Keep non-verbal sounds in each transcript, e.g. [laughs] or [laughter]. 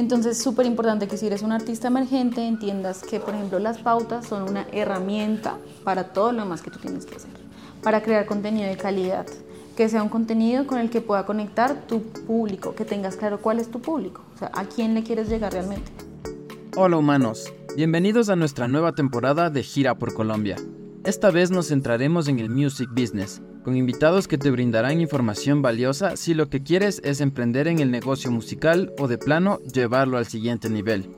Entonces, súper importante que si eres un artista emergente entiendas que, por ejemplo, las pautas son una herramienta para todo lo más que tú tienes que hacer, para crear contenido de calidad, que sea un contenido con el que pueda conectar tu público, que tengas claro cuál es tu público, o sea, a quién le quieres llegar realmente. Hola humanos, bienvenidos a nuestra nueva temporada de Gira por Colombia. Esta vez nos centraremos en el music business, con invitados que te brindarán información valiosa si lo que quieres es emprender en el negocio musical o de plano llevarlo al siguiente nivel.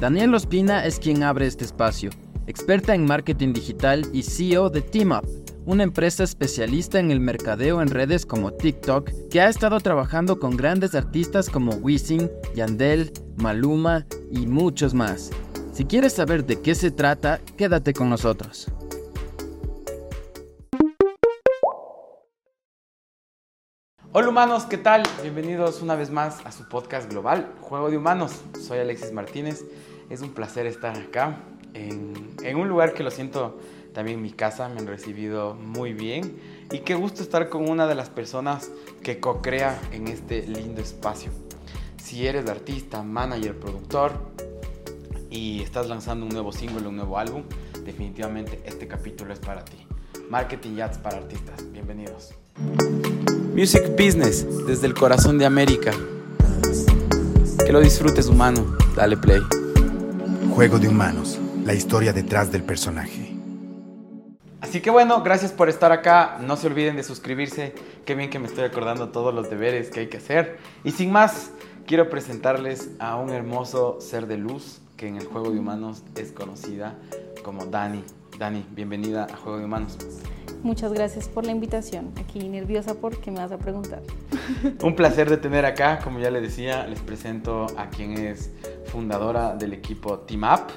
Daniel Ospina es quien abre este espacio, experta en marketing digital y CEO de TeamUp, una empresa especialista en el mercadeo en redes como TikTok, que ha estado trabajando con grandes artistas como Wisin, Yandel, Maluma y muchos más. Si quieres saber de qué se trata, quédate con nosotros. Hola humanos, ¿qué tal? Bienvenidos una vez más a su podcast global, Juego de Humanos. Soy Alexis Martínez. Es un placer estar acá en, un lugar que lo siento también mi casa. Me han recibido muy bien y qué gusto estar con una de las personas que co-crea en este lindo espacio. Si eres artista, manager, productor y estás lanzando un nuevo single, un nuevo álbum, definitivamente este capítulo es para ti. Marketing y Ads para artistas. Bienvenidos. Music Business desde el corazón de América. Que lo disfrutes humano. Dale play. Juego de humanos. La historia detrás del personaje. Así que bueno, gracias por estar acá. No se olviden de suscribirse. Qué bien que me estoy acordando todos los deberes que hay que hacer. Y sin más, quiero presentarles a un hermoso ser de luz que en el juego de humanos es conocida como Dani. Dani, bienvenida a Juego de Humanos. Muchas gracias por la invitación. Aquí nerviosa porque me vas a preguntar. [laughs] Un placer de tener acá. Como ya les decía, les presento a quien es fundadora del equipo Team Up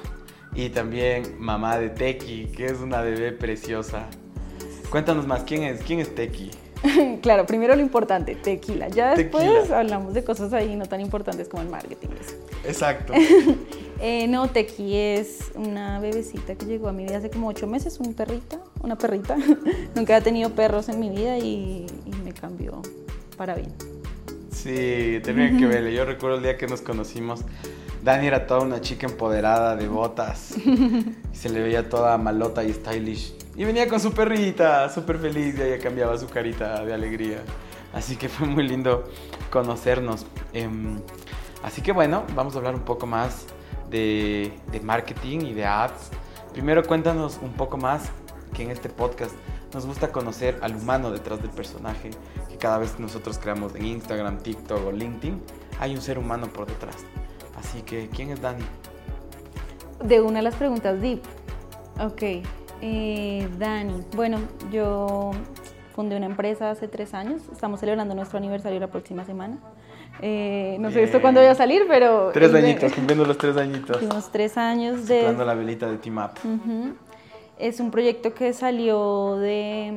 y también mamá de Teki, que es una bebé preciosa. Cuéntanos más, ¿quién es, quién es Teki? [laughs] claro, primero lo importante, tequila. Ya después hablamos de cosas ahí no tan importantes como el marketing. Exacto. [laughs] eh, no, Tequi es una bebecita que llegó a mi vida hace como ocho meses, una perrita, una perrita. [laughs] Nunca he tenido perros en mi vida y, y me cambió para bien. Sí, tenían que verle. Yo recuerdo el día que nos conocimos. Dani era toda una chica empoderada de botas. y [laughs] se le veía toda malota y stylish. Y venía con su perrita, súper feliz, y ella cambiaba su carita de alegría. Así que fue muy lindo conocernos. Eh, así que bueno, vamos a hablar un poco más de, de, marketing y de ads. Primero cuéntanos un poco más que en este podcast nos gusta conocer al humano detrás del personaje, que cada vez que nosotros creamos en Instagram, TikTok o LinkedIn, hay un ser humano por detrás. Así que, ¿quién es Dani? De una de las preguntas deep. Ok. Eh, Dani, bueno, yo fundé una empresa hace tres años, estamos celebrando nuestro aniversario la próxima semana. Eh, no Bien. sé esto cuándo vaya a salir, pero... Tres añitos, cumpliendo los tres añitos. Unos tres años de... Soplando la velita de Team Up. Uh -huh. Es un proyecto que salió de,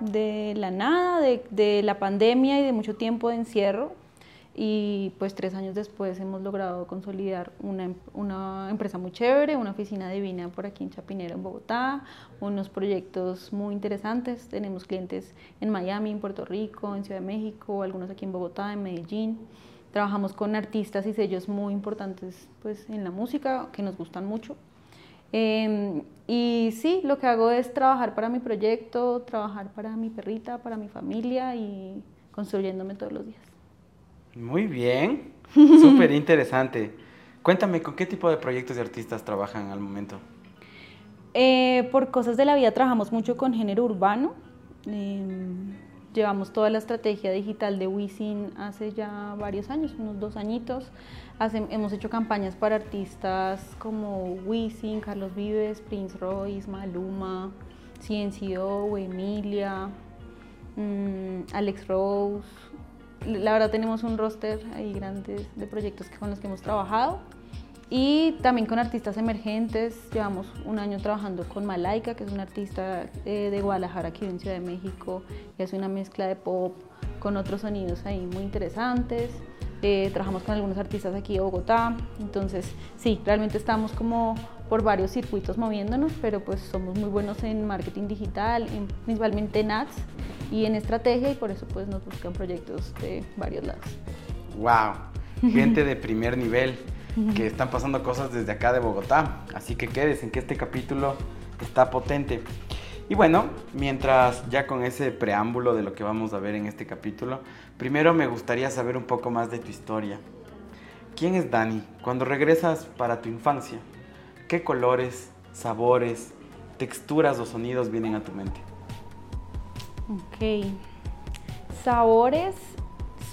de la nada, de, de la pandemia y de mucho tiempo de encierro y pues tres años después hemos logrado consolidar una, una, empresa muy chévere, una oficina divina por aquí en Chapinero, en Bogotá, unos proyectos muy interesantes. Tenemos clientes en Miami, en Puerto Rico, en Ciudad de México, algunos aquí en Bogotá, en Medellín. Trabajamos con artistas y sellos muy importantes pues, en la música que nos gustan mucho. Eh, y sí, lo que hago es trabajar para mi proyecto, trabajar para mi perrita, para mi familia y construyéndome todos los días. Muy bien, [laughs] súper interesante. Cuéntame, ¿con qué tipo de proyectos de artistas trabajan al momento? Eh, por cosas de la vida trabajamos mucho con género urbano. Eh, llevamos toda la estrategia digital de Wisin hace ya varios años, unos dos añitos. Hemos hecho campañas para artistas como Wisin, Carlos Vives, Prince Royce, Maluma, CNCO, Emilia, mmm, Alex Rose, la verdad tenemos un roster ahí grande de proyectos con los que hemos trabajado y también con artistas emergentes. Llevamos un año trabajando con Malaika, que es una artista eh, de Guadalajara que vive en Ciudad de México y hace una mezcla de pop con otros sonidos ahí muy interesantes. Eh, trabajamos con algunos artistas aquí de Bogotá, entonces sí, realmente estamos como por varios circuitos moviéndonos, pero pues somos muy buenos en marketing digital, en, principalmente en ads y en estrategia y por eso pues nos buscan proyectos de varios lados. Wow. gente de primer nivel que están pasando cosas desde acá de Bogotá. Así que quédense en que este capítulo está potente. Y bueno, mientras ya con ese preámbulo de lo que vamos a ver en este capítulo, primero me gustaría saber un poco más de tu historia. ¿Quién es Dani? Cuando regresas para tu infancia, ¿qué colores, sabores, texturas o sonidos vienen a tu mente? Ok. Sabores,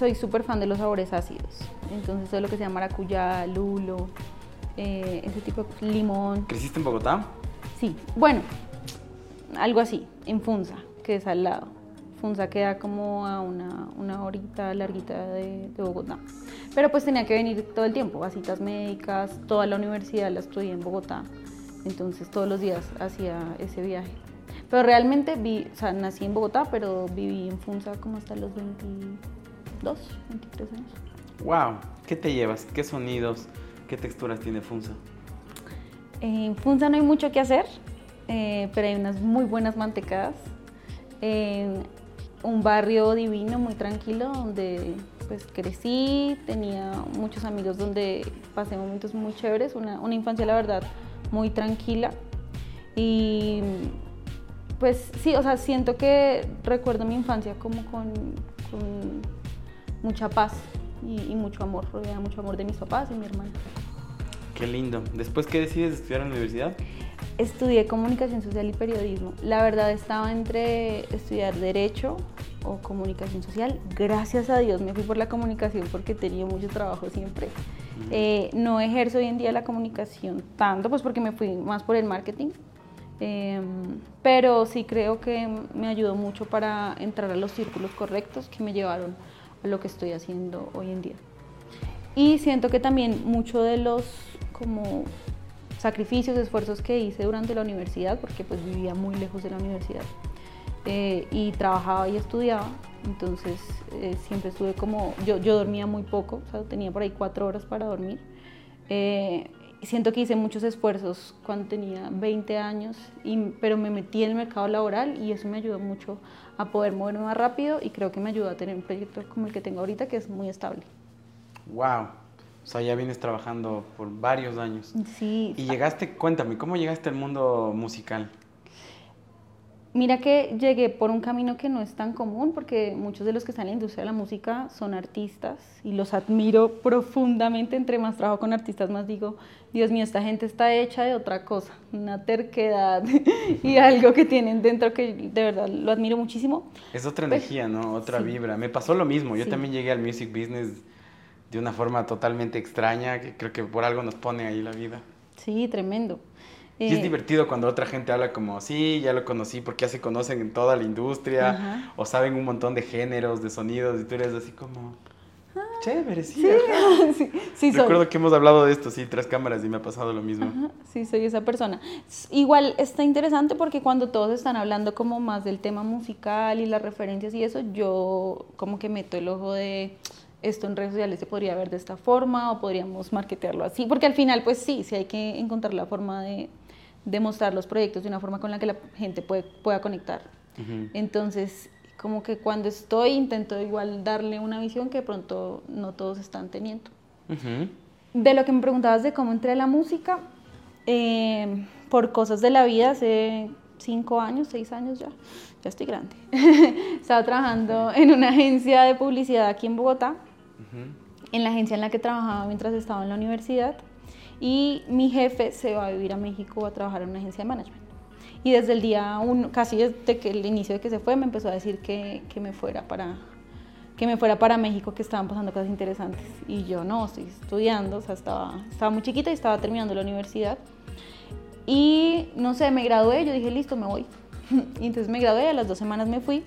soy súper fan de los sabores ácidos. Entonces todo lo que sea maracuyá, lulo, eh, ese tipo de limón. ¿Creciste en Bogotá? Sí, bueno, algo así, en Funza, que es al lado. Funza queda como a una, una horita larguita de, de, Bogotá. Pero pues tenía que venir todo el tiempo, a citas médicas, toda la universidad la estudié en Bogotá. Entonces todos los días hacía ese viaje. Pero realmente vi, o sea, nací en Bogotá, pero viví en Funza como hasta los 22, 23 años. ¡Wow! ¿Qué te llevas? ¿Qué sonidos? ¿Qué texturas tiene Funza? En Funza no hay mucho que hacer, eh, pero hay unas muy buenas mantecadas. Un barrio divino, muy tranquilo, donde pues crecí, tenía muchos amigos donde pasé momentos muy chéveres, una, una infancia la verdad muy tranquila y pues sí, o sea, siento que recuerdo mi infancia como con, con mucha paz y, y, mucho amor, rodeada mucho amor de mis papás y mi hermana. Qué lindo. ¿Después qué decides estudiar en la universidad? Estudié comunicación social y periodismo. La verdad estaba entre estudiar derecho o comunicación social. Gracias a Dios me fui por la comunicación porque tenía mucho trabajo siempre. Eh, no ejerzo hoy en día la comunicación tanto, pues porque me fui más por el marketing. Eh, pero sí creo que me ayudó mucho para entrar a los círculos correctos que me llevaron lo que estoy haciendo hoy en día. Y siento que también mucho de los como sacrificios, esfuerzos que hice durante la universidad, porque pues vivía muy lejos de la universidad eh, y trabajaba y estudiaba, entonces eh, siempre estuve como, yo, yo dormía muy poco, o sea, tenía por ahí cuatro horas para dormir. Eh, siento que hice muchos esfuerzos cuando tenía 20 años, y, pero me metí en el mercado laboral y eso me ayudó mucho a poder moverme más rápido y creo que me ayudó a tener un proyecto como el que tengo ahorita, que es muy estable. ¡Wow! O sea, ya vienes trabajando por varios años. Sí. Y llegaste, cuéntame, ¿cómo llegaste al mundo musical? Mira que llegué por un camino que no es tan común porque muchos de los que están en la industria de la música son artistas y los admiro profundamente. Entre más trabajo con artistas, más digo, Dios mío, esta gente está hecha de otra cosa, una terquedad [laughs] y algo que tienen dentro que de verdad lo admiro muchísimo. Es otra energía, ¿no? Otra sí. vibra. Me pasó lo mismo. Yo Sí. también llegué al music business de una forma totalmente extraña, que creo que por algo nos pone ahí la vida. Sí, tremendo. Y es Eh, divertido cuando otra gente habla como, sí, ya lo conocí porque ya se conocen en toda la industria, Ajá. o saben un montón de géneros, de sonidos, y tú eres así como, chévere, sí. Sí, ajá". [laughs] sí, soy. Recuerdo que hemos hablado de esto, sí, tras cámaras, y me ha pasado lo mismo. Ajá, Sí, soy esa persona. Igual está interesante porque cuando todos están hablando como más del tema musical y las referencias y eso, yo como que meto el ojo de esto en redes sociales se podría ver de esta forma o podríamos marketearlo así, porque al final pues sí, sí hay que encontrar la forma de, de mostrar los proyectos de una forma con la que la gente puede, pueda conectar. Ujú. Entonces, como que cuando estoy intento igual darle una visión que de pronto no todos están teniendo. Ujú. De lo que me preguntabas de cómo entré a la música, eh, por cosas de la vida, hace cinco años, seis años ya, ya estoy grande. [laughs] Estaba trabajando en una agencia de publicidad aquí en Bogotá, Ujú. en la agencia en la que trabajaba mientras estaba en la universidad, y mi jefe se va a vivir a México a trabajar en una agencia de management. Y desde el día uno, casi desde que el inicio de que se fue, me empezó a decir que, que me fuera para que me fuera para México, que estaban pasando cosas interesantes. Y yo no, estoy estudiando, o sea, estaba, estaba muy chiquita y estaba terminando la universidad. Y no sé, me gradué, yo dije, listo, me voy. [laughs] Y entonces me gradué, a las dos semanas me fui.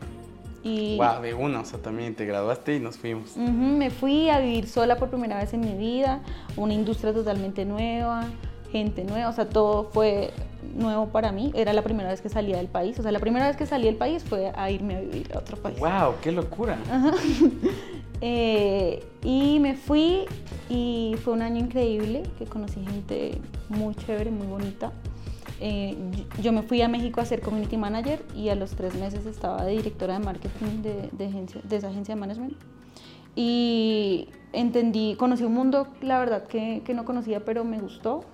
Y Wow, de una, o sea, también te graduaste y nos fuimos. Me fui a vivir sola por primera vez en mi vida, una industria totalmente nueva, gente nueva, o sea, todo fue nuevo para mí. Era la primera vez que salía del país, o sea, la primera vez que salí del país fue a irme a vivir a otro país. Wow, qué locura. [laughs] Eh, y me fui y fue un año increíble, que conocí gente muy chévere, muy bonita. Eh, yo- me fui a México a ser community manager y a los tres meses estaba de directora de marketing de, de agencia- de esa agencia de management. y entendí, conocí un mundo, la verdad, que, que no conocía, pero me gustó.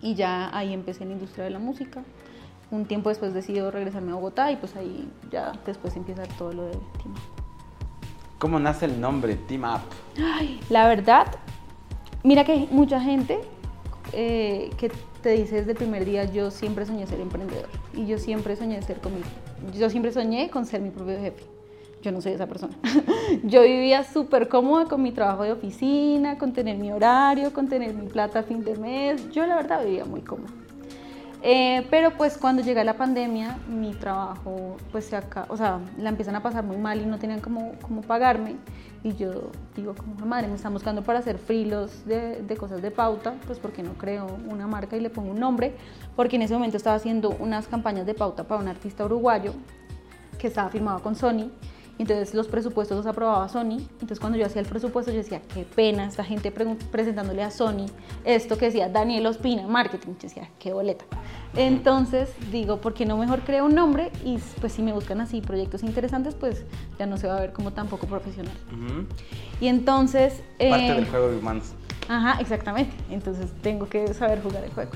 Y ya ahí empecé en la industria de la música. Un tiempo después decidí regresarme a Bogotá y pues ahí ya después empieza todo lo de Team Up. ¿Cómo nace el nombre Team Up? Ay, la verdad, mira que hay mucha gente eh, que te dice desde el primer día, yo siempre soñé ser emprendedor y yo siempre soñé ser conmigo. Yo siempre soñé con ser mi propio jefe. Yo no soy esa persona. [laughs] yo vivía súper cómoda con mi trabajo de oficina, con tener mi horario, con tener mi plata a fin de mes. Yo la verdad vivía muy cómoda. Eh, pero pues cuando llega la pandemia, mi trabajo, pues se acá, o sea, la empiezan a pasar muy mal y no tenían cómo, cómo pagarme. Y yo digo, como madre, me están buscando para hacer frilos de, de, cosas de pauta, pues porque no creo una marca y le pongo un nombre, porque en ese momento estaba haciendo unas campañas de pauta para un artista uruguayo que estaba firmado con Sony entonces los presupuestos los aprobaba Sony. Entonces cuando yo hacía el presupuesto yo decía, qué pena esta gente presentándole a Sony esto que decía Daniel Ospina, marketing. Yo decía, qué boleta. Entonces digo, ¿por qué no mejor creo un nombre? Y pues si me buscan así proyectos interesantes, pues ya no se va a ver como tampoco profesional. Y entonces... Parte del eh, juego de humanos. Ajá, exactamente. Entonces tengo que saber jugar el juego.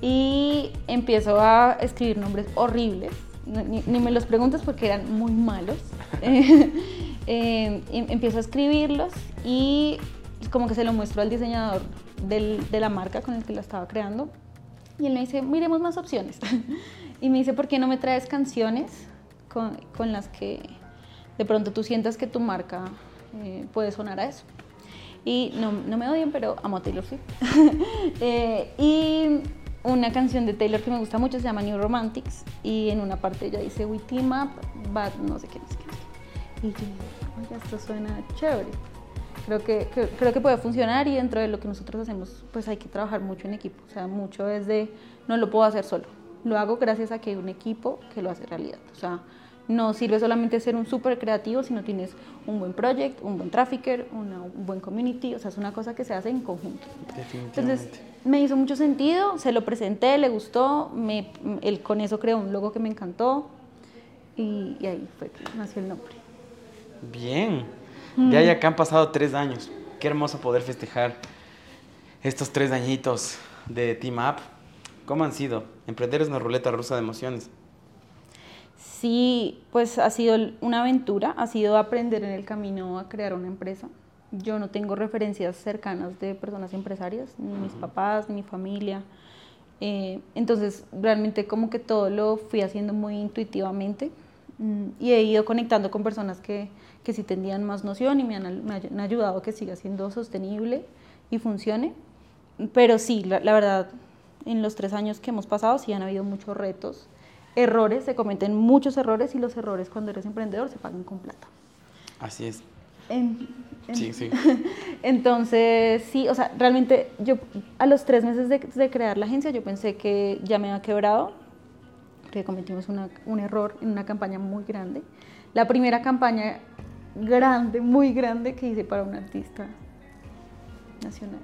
Y empiezo a escribir nombres horribles ni, me los preguntes porque eran muy malos. [laughs] [laughs] Eh, em, empiezo a escribirlos y como que se lo muestro al diseñador de la marca con el que la estaba creando. Y él me dice, miremos más opciones. [laughs] y me dice, ¿por qué no me traes canciones con, con las que de pronto tú sientas que tu marca eh, puede sonar a eso? Y no, no, me odian, pero amo a Taylor Swift. eh, y una canción de Taylor que me gusta mucho, se llama New Romantics, y en una parte ella dice We team up, but no sé qué, no sé qué. Y yo dije, esto suena chévere. Creo que, creo que puede funcionar y dentro de lo que nosotros hacemos, pues hay que trabajar mucho en equipo. O sea, mucho es de, no lo puedo hacer solo. Lo hago gracias a que hay un equipo que lo hace realidad. O sea, no sirve solamente ser un súper creativo, sino tienes un buen project, un buen trafficker, un buen community, o sea, es una cosa que se hace en conjunto. Entonces, me hizo mucho sentido, se lo presenté, le gustó, me, él con eso creó un logo que me encantó y, ahí fue que nació el nombre. Bien, de ahí acá han pasado tres años. Qué hermoso poder festejar estos tres añitos de Team Up. ¿Cómo han sido? Emprender es una ruleta rusa de emociones. Sí, pues ha sido una aventura, ha sido aprender en el camino a crear una empresa. Yo no tengo referencias cercanas de personas empresarias, ni mis papás, ni mi familia. Eh, entonces, realmente como que todo lo fui haciendo muy intuitivamente mm, y he ido conectando con personas que, que sí tenían más noción y me han, me han, ayudado a que siga siendo sostenible y funcione. Pero sí, la, la verdad, en los tres años que hemos pasado sí han habido muchos retos errores, se cometen muchos errores y los errores cuando eres emprendedor se pagan con plata. Así es. sí, sí. [laughs] Entonces, sí, o sea, realmente yo a los tres meses de, de, crear la agencia yo pensé que ya me había quebrado, que cometimos una, un error en una campaña muy grande. La primera campaña grande, muy grande que hice para un artista nacional,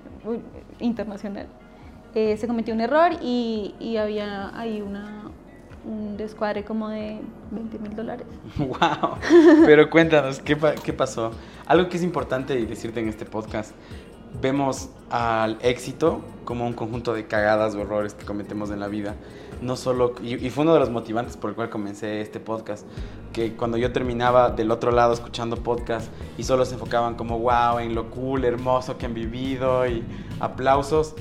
internacional. Eh, se cometió un error y, y había ahí una, un descuadre como de 20 mil dólares. [laughs] ¡Wow! Pero cuéntanos, ¿qué, ¿qué pasó? Algo que es importante decirte en este podcast, vemos al éxito como un conjunto de cagadas o errores que cometemos en la vida. No solo, y, y, fue uno de los motivantes por el cual comencé este podcast, que cuando yo terminaba del otro lado escuchando podcast y solo se enfocaban como wow en lo cool, hermoso que han vivido y aplausos,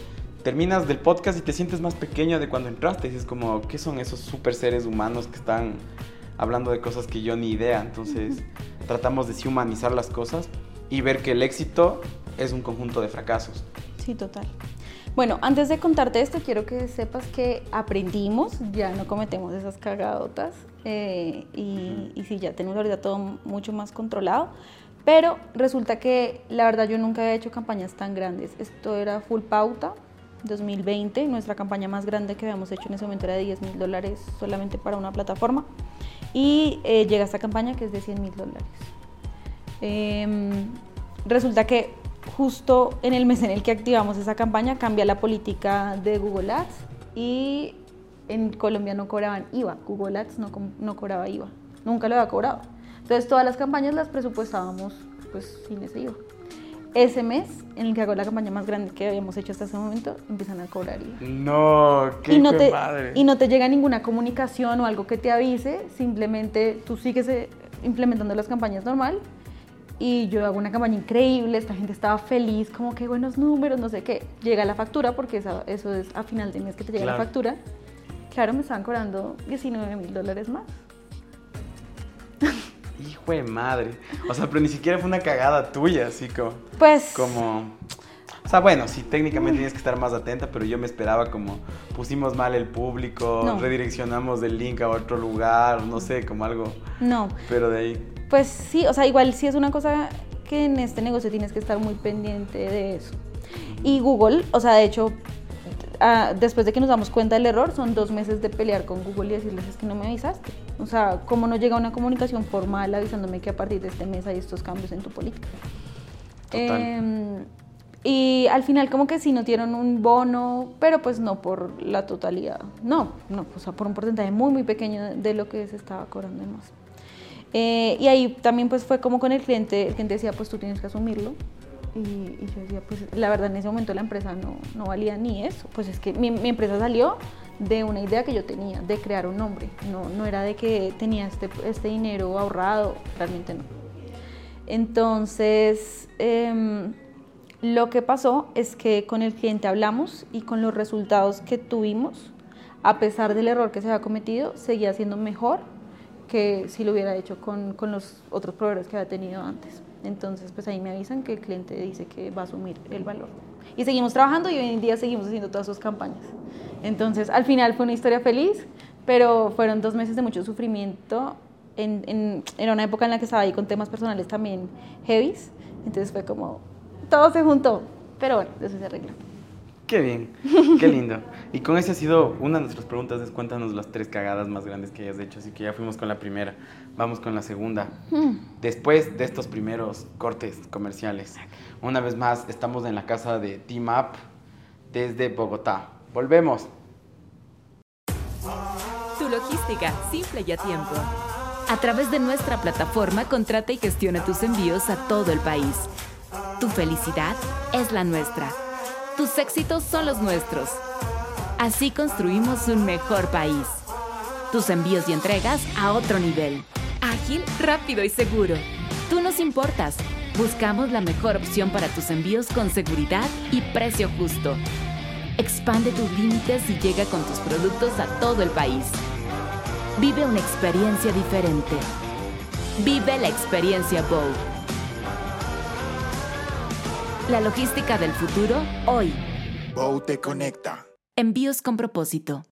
terminas del podcast y te sientes más pequeño de cuando entraste. Y es como, ¿qué son esos super seres humanos que están hablando de cosas que yo ni idea? Entonces, tratamos de humanizar las cosas y ver que el éxito es un conjunto de fracasos. Sí, total. Bueno, antes de contarte esto, quiero que sepas que aprendimos, ya no cometemos esas cagadotas eh, y, y sí, ya tenemos ahorita todo mucho más controlado. Pero resulta que la verdad yo nunca había hecho campañas tan grandes. Esto era full pauta, 2020. Nuestra campaña más grande que habíamos hecho en ese momento era de 10 mil dólares solamente para una plataforma. Y eh, llega esta campaña que es de 100 mil dólares. Eh, resulta que justo en el mes en el que activamos esa campaña cambia la política de Google Ads y en Colombia no cobraban IVA. Google Ads no, no cobraba IVA. Nunca lo había cobrado. Entonces todas las campañas las presupuestábamos pues Cine se iba. Ese mes, en el que hago la campaña más grande que habíamos hecho hasta ese momento, empiezan a cobrar IVA. No, qué y no, te, madre. y no te llega ninguna comunicación o algo que te avise, simplemente tú sigues eh, implementando las campañas normal y yo hago una campaña increíble, esta gente estaba feliz, como que buenos números, no sé qué. Llega la factura, porque eso es a final de mes que te llega Claro. la factura. Claro, me estaban cobrando 19 mil dólares más. Hijo de madre. O sea, pero ni siquiera fue una cagada tuya, así como. Pues, como o sea, bueno, sí, técnicamente tienes que estar más atenta, pero yo me esperaba como pusimos mal el público, No. redireccionamos el link a otro lugar, no sé, como algo, no. pero de ahí. Pues sí, o sea, igual sí es una cosa que en este negocio tienes que estar muy pendiente de eso. Y Google, o sea, de hecho, ah, después de que nos damos cuenta del error, son dos meses de pelear con Google y decirles es que no me avisaste. O sea, ¿cómo no llega una comunicación formal avisándome que a partir de este mes hay estos cambios en tu política? Total. Em, y al final como que sí nos dieron un bono, pero pues no por la totalidad. No, no, o sea, por un porcentaje muy, muy pequeño de- lo que se estaba cobrando de más. Eh, y ahí también pues fue como con el cliente, el cliente decía pues tú tienes que asumirlo. Y, yo decía pues la verdad en ese momento la empresa no, no valía ni eso. Pues es que mi, mi empresa salió de una idea que yo tenía, de crear un nombre. No, no era de que tenía este, este dinero ahorrado, realmente no. Entonces, em, lo que pasó es que con el cliente hablamos y con los resultados que tuvimos, a pesar del error que se había cometido, seguía siendo mejor que si lo hubiera hecho con, con los otros proveedores que había tenido antes. Entonces, pues ahí me avisan que el cliente dice que va a asumir el valor. Y seguimos trabajando y hoy en día seguimos haciendo todas sus campañas. Entonces, al final fue una historia feliz, pero fueron dos meses de mucho sufrimiento. En, en- era una época en la que estaba ahí con temas personales también heavies. Entonces fue como, todo se juntó. Pero bueno, eso se arregla. Qué bien, qué [laughs] lindo. Y con esa ha sido una de nuestras preguntas, es cuéntanos las tres cagadas más grandes que hayas hecho, así que ya fuimos con la primera, vamos con la segunda. Después de estos primeros cortes comerciales, una vez más estamos en la casa de Team Up desde Bogotá. Volvemos. Tu logística, simple y a tiempo. A través de nuestra plataforma, contrata y gestiona tus envíos a todo el país. Tu felicidad es la nuestra. Tus éxitos son los nuestros. Así construimos un mejor país. Tus envíos y entregas a otro nivel. Ágil, rápido y seguro. Tú nos importas. Buscamos la mejor opción para tus envíos con seguridad y precio justo. Expande tus límites y llega con tus productos a todo el país. Vive una experiencia diferente. Vive la experiencia Bow. La logística del futuro hoy. Bow te conecta. Envíos con propósito.